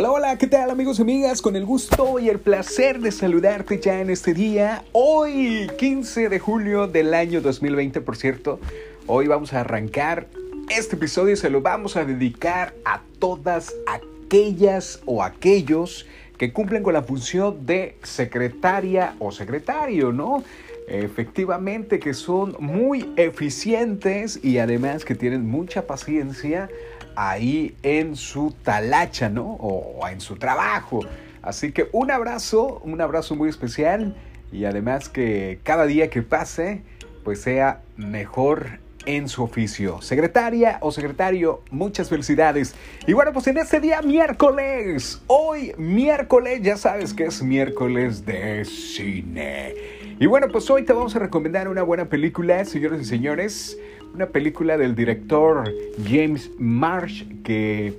Hola, hola, ¿qué tal amigos y amigas? Con el gusto y el placer de saludarte ya en este día, hoy 15 de julio del año 2020, por cierto. Hoy vamos a arrancar este episodio se lo vamos a dedicar a todas aquellas o aquellos que cumplen con la función de secretaria o secretario, ¿no? Efectivamente que son muy eficientes y además que tienen mucha paciencia ahí en su talacha, ¿no? O en su trabajo. Así que un abrazo, un abrazo muy especial y además que cada día que pase pues sea mejor en su oficio. Secretaria o secretario, muchas felicidades. Y bueno, pues en este día miércoles, hoy miércoles, ya sabes que es miércoles de cine. Y bueno, pues hoy te vamos a recomendar una buena película, señores y señores. Una película del director James Marsh, que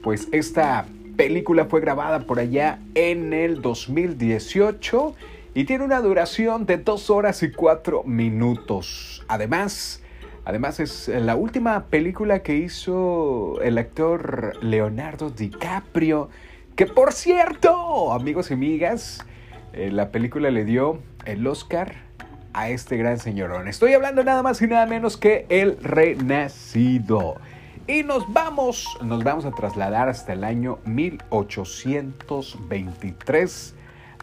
pues esta película fue grabada por allá en el 2018 y tiene una duración de 2 horas y 4 minutos. Además, además es la última película que hizo el actor Leonardo DiCaprio, que por cierto, amigos y amigas, eh, la película le dio el Oscar a este gran señorón. Estoy hablando nada más y nada menos que el Renacido. Y nos vamos, nos vamos a trasladar hasta el año 1823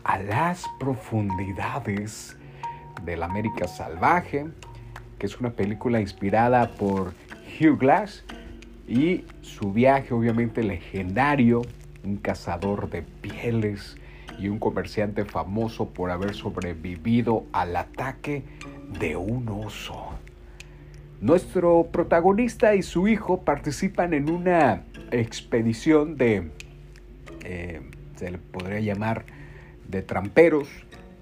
a las profundidades de la América Salvaje, que es una película inspirada por Hugh Glass y su viaje obviamente legendario, un cazador de pieles y un comerciante famoso por haber sobrevivido al ataque de un oso. Nuestro protagonista y su hijo participan en una expedición de, eh, se le podría llamar, de tramperos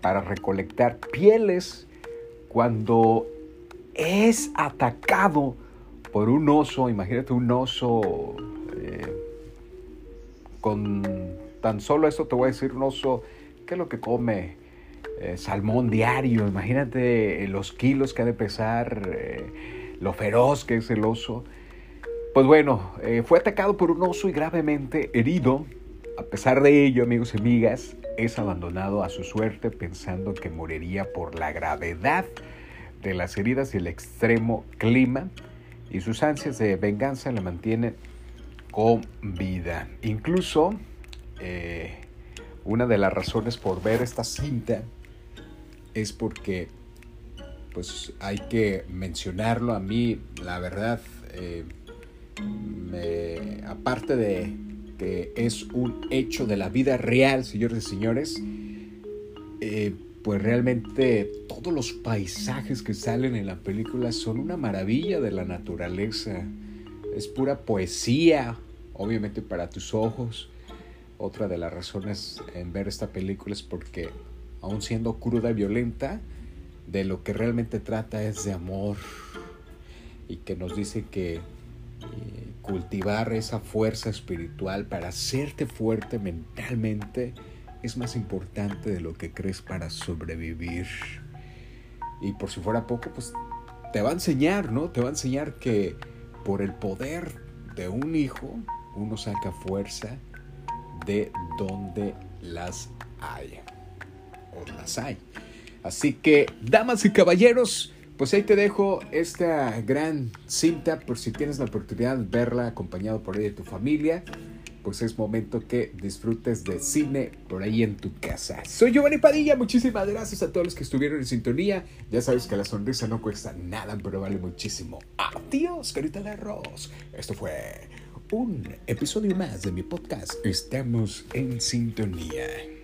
para recolectar pieles cuando es atacado por un oso, imagínate un oso eh, con tan solo eso te voy a decir, un oso, ¿qué es lo que come? Eh, salmón diario, imagínate los kilos que ha de pesar, eh, lo feroz que es el oso. Pues bueno, eh, fue atacado por un oso y gravemente herido. A pesar de ello, amigos y amigas, es abandonado a su suerte pensando que moriría por la gravedad las heridas y el extremo clima y sus ansias de venganza le mantienen con vida. Incluso eh, una de las razones por ver esta cinta es porque, pues hay que mencionarlo, a mí la verdad, eh, aparte de que es un hecho de la vida real, señores y señores, eh, pues realmente todos los paisajes que salen en la película son una maravilla de la naturaleza. Es pura poesía, obviamente para tus ojos. Otra de las razones en ver esta película es porque, aun siendo cruda y violenta, de lo que realmente trata es de amor y que nos dice que eh, cultivar esa fuerza espiritual para hacerte fuerte mentalmente es más importante de lo que crees para sobrevivir. Y por si fuera poco, pues te va a enseñar, ¿no? Te va a enseñar que por el poder de un hijo uno saca fuerza de donde las hay. O las hay. Así que, damas y caballeros, pues ahí te dejo esta gran cinta por si tienes la oportunidad de verla acompañado por ahí de tu familia. Pues es momento que disfrutes de cine por ahí en tu casa. Soy Giovanni Padilla, muchísimas gracias a todos los que estuvieron en sintonía. Ya sabes que la sonrisa no cuesta nada, pero vale muchísimo. Adiós, carita de arroz. Esto fue un episodio más de mi podcast. Estamos en sintonía.